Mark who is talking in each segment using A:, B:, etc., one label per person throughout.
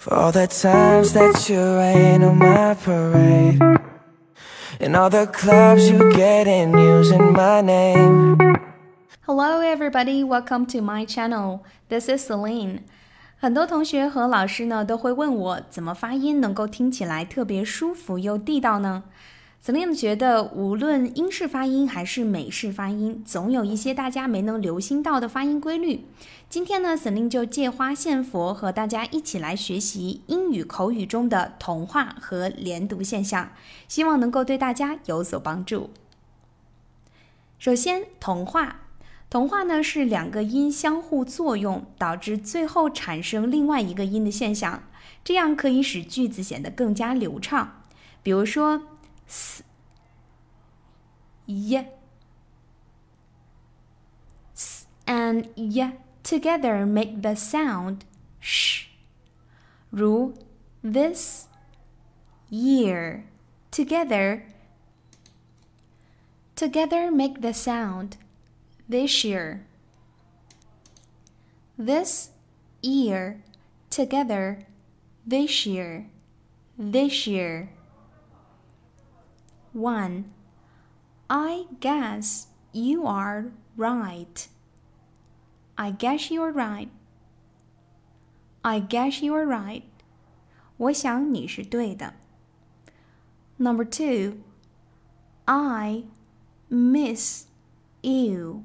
A: For all the times that you rain on my parade. And all the clubs you get in using my name.
B: Hello, everybody. Welcome to my channel. This is Celine. 很多同学和老师呢都会问我，怎么发音能够听起来特别舒服又地道呢？ 怎么样觉得，无论英式发音还是美式发音，总有一些大家没能留心到的发音规律。今天呢，Celine 就借花献佛，和大家一起来学习英语口语中的同化和连读现象，希望能够对大家有所帮助。首先，同化，同化呢是两个音相互作用，导致最后产生另外一个音的现象，这样可以使句子显得更加流畅。比如说。S, y, s and y together make the sound sh. 如 this year together together make the sound this year. This year together this year this year. 1. I guess you are right. I guess you're right. I guess you're right. 我想你是对的。Number two, I miss you.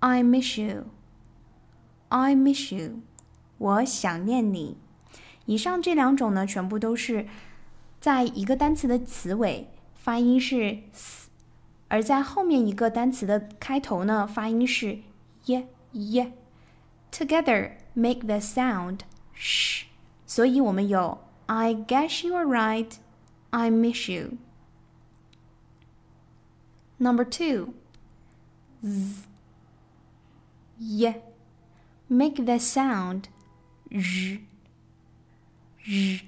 B: I miss you. I miss you. 我想念你。以上这两种呢，全部都是 在一个单词的词尾发音是 s，而在后面一个单词的开头呢，发音是 y y。Together make the sound sh，所以我们有 I guess you are right, I miss you. Number two, z y make the sound r r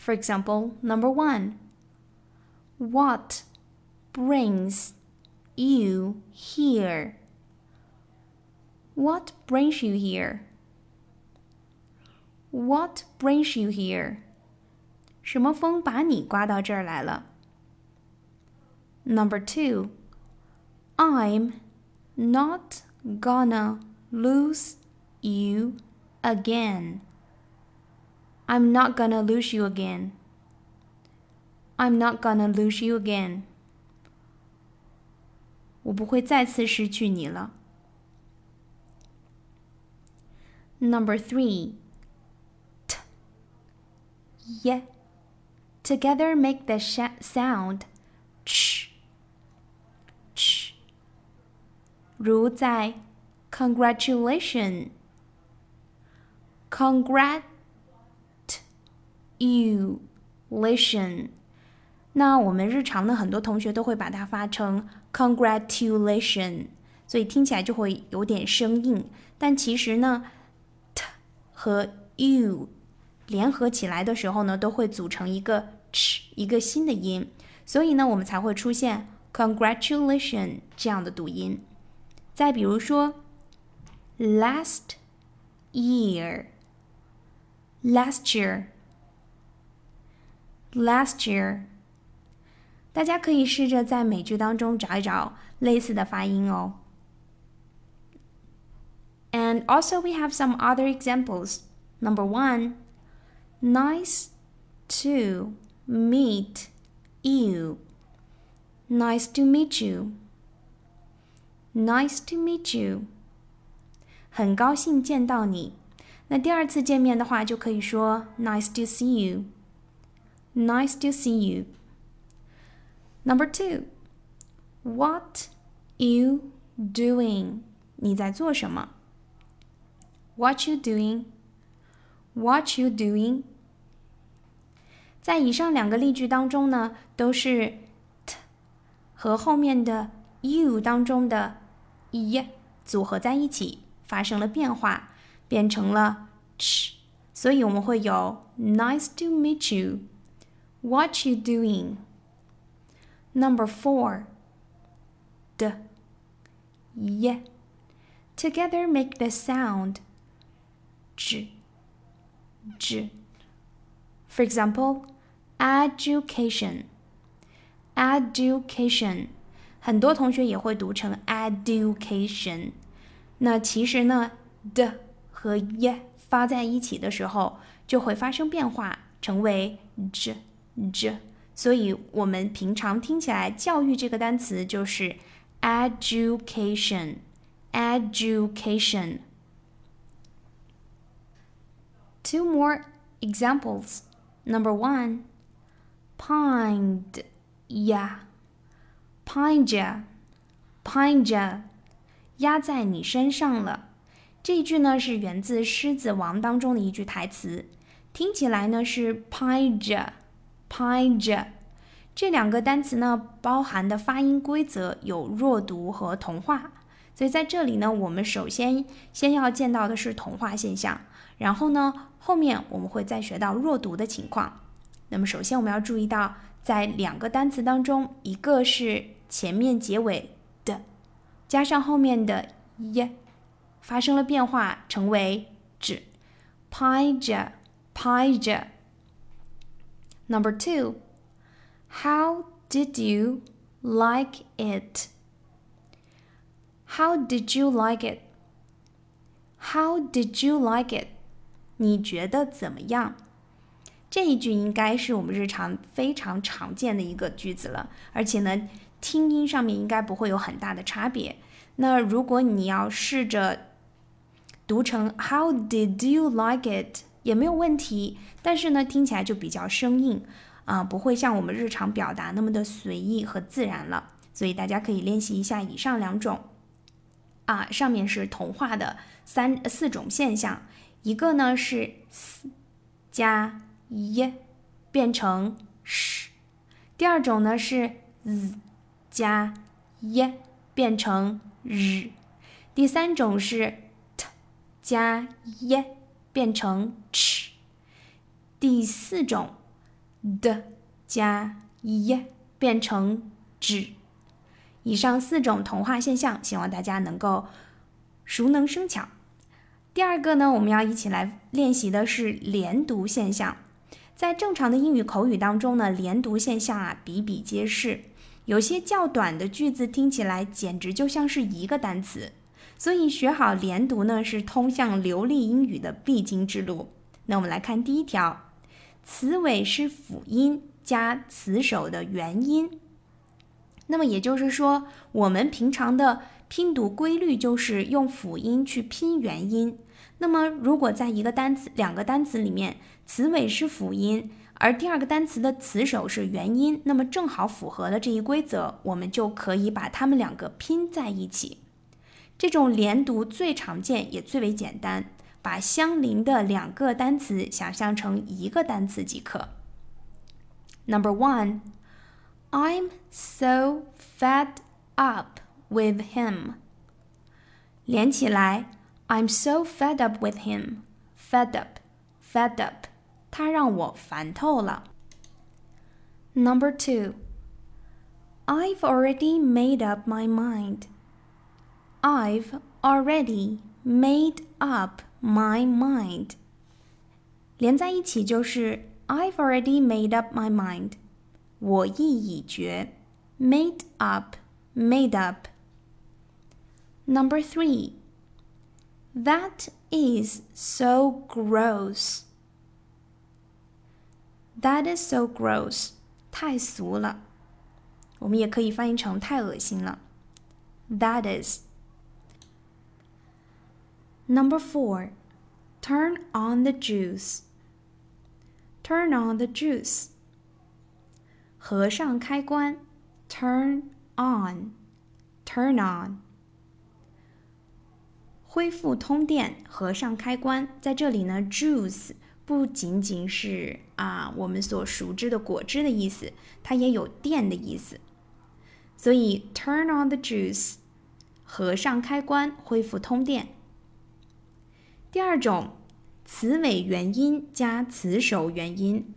B: for example, number one, what brings you here? What brings you here? What brings you here? 什么风把你刮到这儿来了？Number two, I'm not gonna lose you again. I'm not gonna lose you again. I'm not gonna lose you again. 我不会再次失去你了。Number three, t, y, together make the sound ch, ch. 如在 congratulation, congrat You listen，那我们日常呢，很多同学都会把它发成 congratulation，所以听起来就会有点生硬。但其实呢，t 和 u 联合起来的时候呢，都会组成一个 ch 一个新的音，所以呢，我们才会出现 congratulation 这样的读音。再比如说，last year，last year。last year。大家可以试着在美剧当中找一找类似的发音哦。And also we have some other examples. Number one, nice to meet you. Nice to meet you. Nice to meet you. 很高兴见到你。那第二次见面的话，就可以说 Nice to see you. Nice to see you. Number two, what you doing? 你在做什么？What you doing? What you doing? 在以上两个例句当中呢，都是 t 和后面的 you 当中的 y 组合在一起，发生了变化，变成了 ch，所以我们会有 Nice to meet you. What you doing? Number four. D. Y. Together make the sound. J. j。For example, education, education，很多同学也会读成 education。那其实呢的和 y 发在一起的时候，就会发生变化，成为 j j。所以我们平常听起来“教育”这个单词就是 education education。Two more examples. Number one, pined ya, pined ya, pined ya，压在你身上了。这一句呢是源自《狮子王》当中的一句台词，听起来呢是 “pindya” pined，pined。这两个单词呢包含的发音规则有弱读和同化，所以在这里呢，我们首先先要见到的是同化现象，然后呢，后面我们会再学到弱读的情况。那么首先我们要注意到，在两个单词当中，一个是前面结尾的，加上后面的 y。发生了变化，成为指 paija paija。Number two, how did you like it? How did you like it? How did you like it? 你觉得怎么样？这一句应该是我们日常非常常见的一个句子了，而且呢，听音上面应该不会有很大的差别。那如果你要试着读成 How did you like it 也没有问题，但是呢，听起来就比较生硬啊，不会像我们日常表达那么的随意和自然了。所以大家可以练习一下以上两种啊，上面是同化的三四种现象，一个呢是 s 加 y 变成 sh，第二种呢是 z 加 y 变成 r，第三种是 t。加 y 变成 ch，第四种的加 y 变成 z。以上四种同化现象，希望大家能够熟能生巧。第二个呢，我们要一起来练习的是连读现象。在正常的英语口语当中呢，连读现象啊比比皆是，有些较短的句子听起来简直就像是一个单词。所以学好连读呢，是通向流利英语的必经之路。那我们来看第一条，词尾是辅音加词首的元音。那么也就是说，我们平常的拼读规律就是用辅音去拼元音。那么如果在一个单词、两个单词里面，词尾是辅音，而第二个单词的词首是元音，那么正好符合了这一规则，我们就可以把它们两个拼在一起。这种连读最常见也最为简单，把相邻的两个单词想象成一个单词即可。Number one, I'm so fed up with him。连起来，I'm so fed up with him。fed up, fed up，他让我烦透了。Number two, I've already made up my mind。 I've already made up my mind。连在一起就是 I've already made up my mind。我意已决。Made up, made up. Number three. That is so gross. That is so gross. 太俗了。我们也可以翻译成太恶心了。That is. Number four, turn on the juice. Turn on the juice. 合上开关，turn on, turn on. 恢复通电，合上开关。在这里呢，juice 不仅仅是啊我们所熟知的果汁的意思，它也有电的意思。所以 turn on the juice，合上开关，恢复通电。第二种，词尾元音加词首元音，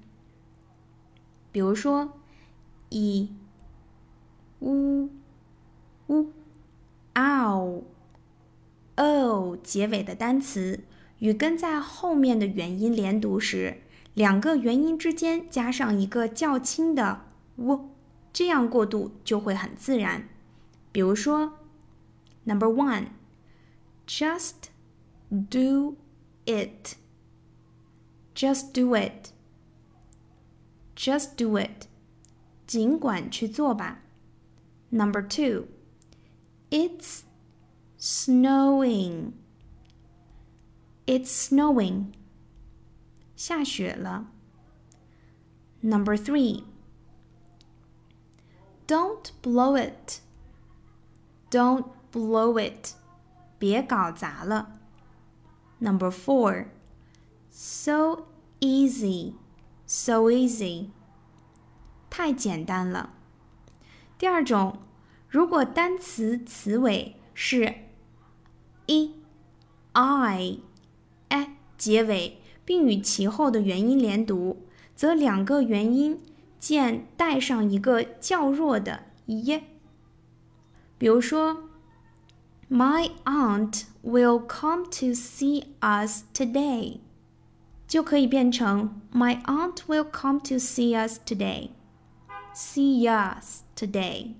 B: 比如说，i、u、u、ow、o 结尾的单词，与跟在后面的元音连读时，两个元音之间加上一个较轻的 w，这样过渡就会很自然。比如说，Number one，just do it，just do it，just do it，尽管去做吧。Number two，it's snowing。It's snowing. 下雪了。Number three. Don't blow it. Don't blow it. 别搞砸了。 Number four. So easy. So easy. 太简单了。第二种，如果单词词尾是 e、i。结尾，并与其后的元音连读，则两个元音间带上一个较弱的 e。比如说 ，My aunt will come to see us today，就可以变成 My aunt will come to see us today，see us today。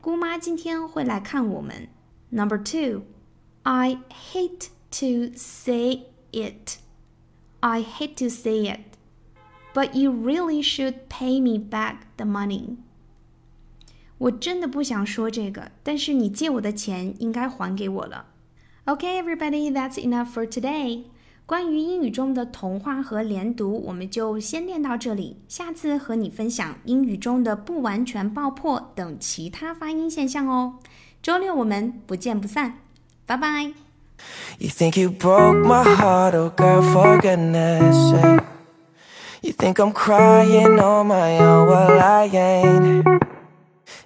B: 姑妈今天会来看我们。Number two，I hate to say it. I hate to say it, but you really should pay me back the money. 我真的不想说这个，但是你借我的钱应该还给我了。Okay, everybody, that's enough for today. 关于英语中的同化和连读，我们就先练到这里。下次和你分享英语中的不完全爆破等其他发音现象哦。周六我们不见不散，拜拜。
A: You think you broke my heart, oh girl, for goodness sake You think I'm crying on my own, well I ain't